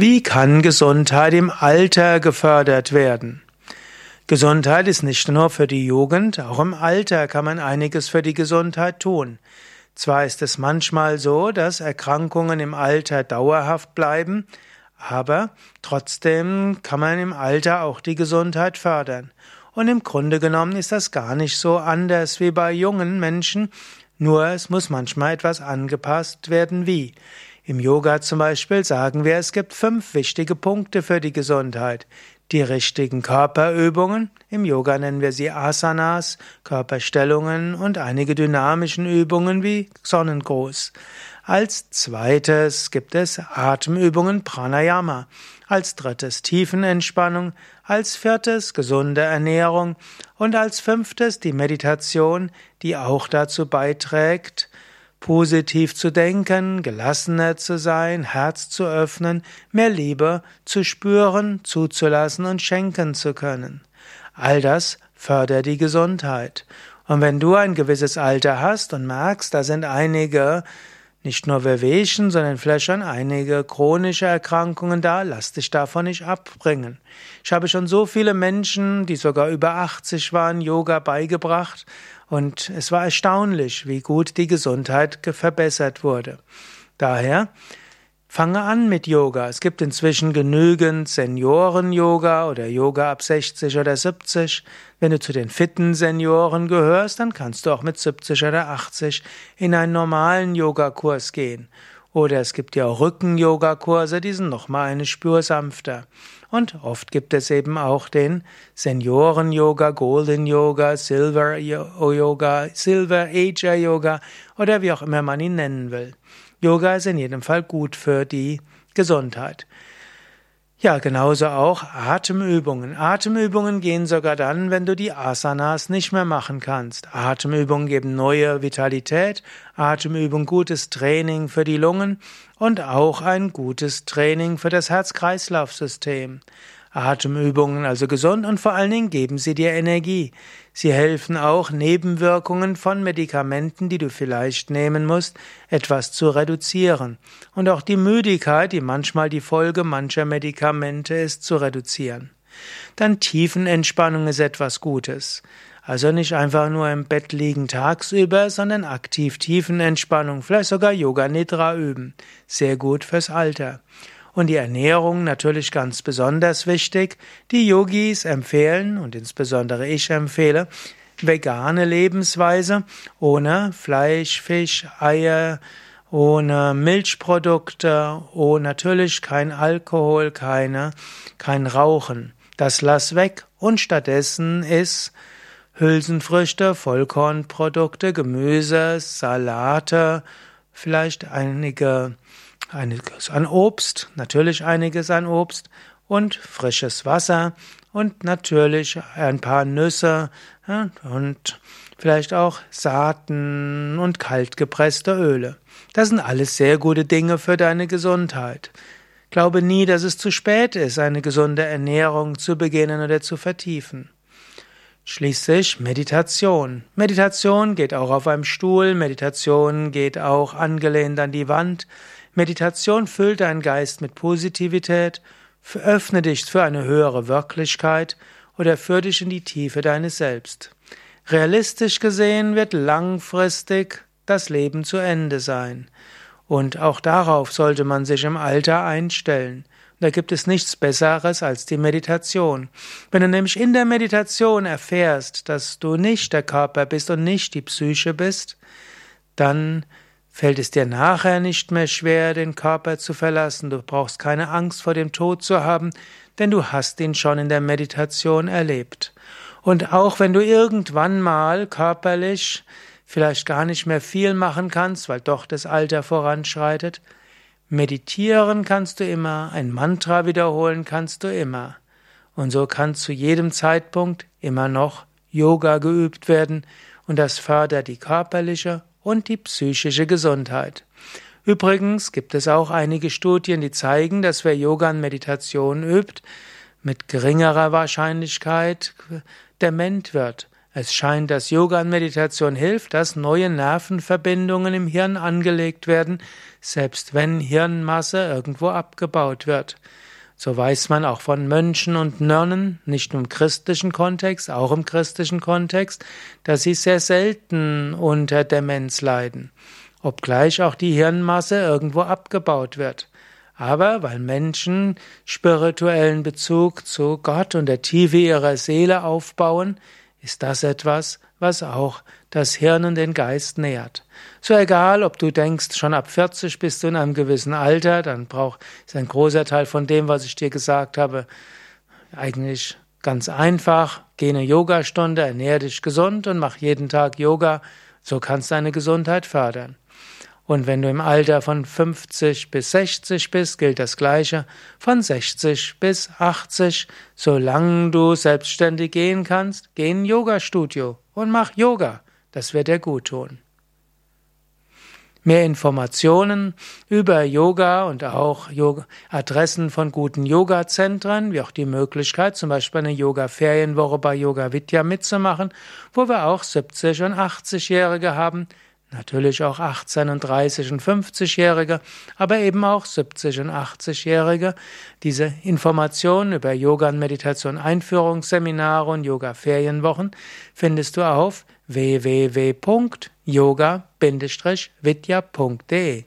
Wie kann Gesundheit im Alter gefördert werden? Gesundheit ist nicht nur für die Jugend, auch im Alter kann man einiges für die Gesundheit tun. Zwar ist es manchmal so, dass Erkrankungen im Alter dauerhaft bleiben, aber trotzdem kann man im Alter auch die Gesundheit fördern. Und im Grunde genommen ist das gar nicht so anders wie bei jungen Menschen, nur es muss manchmal etwas angepasst werden wie. Im Yoga zum Beispiel sagen wir, es gibt fünf wichtige Punkte für die Gesundheit. Die richtigen Körperübungen, im Yoga nennen wir sie Asanas, Körperstellungen und einige dynamischen Übungen wie Sonnengruß. Als zweites gibt es Atemübungen Pranayama. Als drittes Tiefenentspannung. Als viertes gesunde Ernährung. Und als fünftes die Meditation, die auch dazu beiträgt, positiv zu denken, gelassener zu sein, Herz zu öffnen, mehr Liebe zu spüren, zuzulassen und schenken zu können. All das fördert die Gesundheit. Und wenn du ein gewisses Alter hast und merkst, da sind einige nicht nur Wehwehchen, sondern vielleicht schon einige chronische Erkrankungen da, lass dich davon nicht abbringen. Ich habe schon so viele Menschen, die sogar über 80 waren, Yoga beigebracht und es war erstaunlich, wie gut die Gesundheit verbessert wurde. Daher Fange an mit Yoga. Es gibt inzwischen genügend Senioren-Yoga oder Yoga ab 60 oder 70. Wenn du zu den fitten Senioren gehörst, dann kannst du auch mit 70 oder 80 in einen normalen Yogakurs gehen. Oder es gibt ja auch Rücken-Yoga-Kurse, die sind nochmal eine Spur sanfter. Und oft gibt es eben auch den Senioren-Yoga, Golden-Yoga, Silver-Yoga, Silver-Ager-Yoga oder wie auch immer man ihn nennen will. Yoga ist in jedem Fall gut für die Gesundheit. Ja, genauso auch Atemübungen. Atemübungen gehen sogar dann, wenn du die Asanas nicht mehr machen kannst. Atemübungen geben neue Vitalität, Atemübungen gutes Training für die Lungen und auch ein gutes Training für das Herz-Kreislauf-System. Atemübungen also gesund und vor allen Dingen geben sie dir Energie. Sie helfen auch, Nebenwirkungen von Medikamenten, die du vielleicht nehmen musst, etwas zu reduzieren. Und auch die Müdigkeit, die manchmal die Folge mancher Medikamente ist, zu reduzieren. Dann Tiefenentspannung ist etwas Gutes. Also nicht einfach nur im Bett liegen tagsüber, sondern aktiv Tiefenentspannung, vielleicht sogar Yoga Nidra üben. Sehr gut fürs Alter. Und die Ernährung natürlich ganz besonders wichtig. Die Yogis empfehlen, und insbesondere ich empfehle, vegane Lebensweise ohne Fleisch, Fisch, Eier, ohne Milchprodukte, oh natürlich kein Alkohol, keine, kein Rauchen. Das lass weg und stattdessen ist Hülsenfrüchte, Vollkornprodukte, Gemüse, Salate, vielleicht einige einiges an Obst, natürlich einiges an Obst und frisches Wasser und natürlich ein paar Nüsse und vielleicht auch Saaten und kaltgepresste Öle. Das sind alles sehr gute Dinge für deine Gesundheit. Glaube nie, dass es zu spät ist, eine gesunde Ernährung zu beginnen oder zu vertiefen. Schließlich Meditation. Meditation geht auch auf einem Stuhl, Meditation geht auch angelehnt an die Wand. Meditation füllt deinen Geist mit Positivität, öffne dich für eine höhere Wirklichkeit oder führe dich in die Tiefe deines Selbst. Realistisch gesehen wird langfristig das Leben zu Ende sein. Und auch darauf sollte man sich im Alter einstellen. Da gibt es nichts Besseres als die Meditation. Wenn du nämlich in der Meditation erfährst, dass du nicht der Körper bist und nicht die Psyche bist, dann fällt es dir nachher nicht mehr schwer, den Körper zu verlassen. Du brauchst keine Angst vor dem Tod zu haben, denn du hast ihn schon in der Meditation erlebt. Und auch wenn du irgendwann mal körperlich vielleicht gar nicht mehr viel machen kannst, weil doch das Alter voranschreitet, Meditieren kannst du immer, ein Mantra wiederholen kannst du immer. Und so kann zu jedem Zeitpunkt immer noch Yoga geübt werden und das fördert die körperliche und die psychische Gesundheit. Übrigens gibt es auch einige Studien, die zeigen, dass wer Yoga und Meditation übt, mit geringerer Wahrscheinlichkeit dement wird. Es scheint, dass Yoga und Meditation hilft, dass neue Nervenverbindungen im Hirn angelegt werden, selbst wenn Hirnmasse irgendwo abgebaut wird. So weiß man auch von Mönchen und Nonnen, nicht nur im christlichen Kontext, auch im christlichen Kontext, dass sie sehr selten unter Demenz leiden, obgleich auch die Hirnmasse irgendwo abgebaut wird. Aber weil Menschen spirituellen Bezug zu Gott und der Tiefe ihrer Seele aufbauen, ist das etwas, was auch das Hirn und den Geist nährt. So egal, ob du denkst, schon ab 40 bist du in einem gewissen Alter, dann braucht ist ein großer Teil von dem, was ich dir gesagt habe, eigentlich ganz einfach. Geh eine Yogastunde, ernähr dich gesund und mach jeden Tag Yoga. So kannst du deine Gesundheit fördern. Und wenn du im Alter von 50 bis 60 bist, gilt das Gleiche. Von 60 bis 80, solange du selbstständig gehen kannst, geh in ein Yoga-Studio und mach Yoga. Das wird dir gut tun. Mehr Informationen über Yoga und auch Adressen von guten Yoga-Zentren, wie auch die Möglichkeit, zum Beispiel eine Yoga-Ferienwoche bei Yoga Vidya mitzumachen, wo wir auch 70- und 80-Jährige haben, Natürlich auch 18 und 30 und 50-Jährige, aber eben auch 70 und 80-Jährige. Diese Informationen über Yoga und Meditation Einführungsseminare und Yoga Ferienwochen findest du auf www.yoga-vidya.de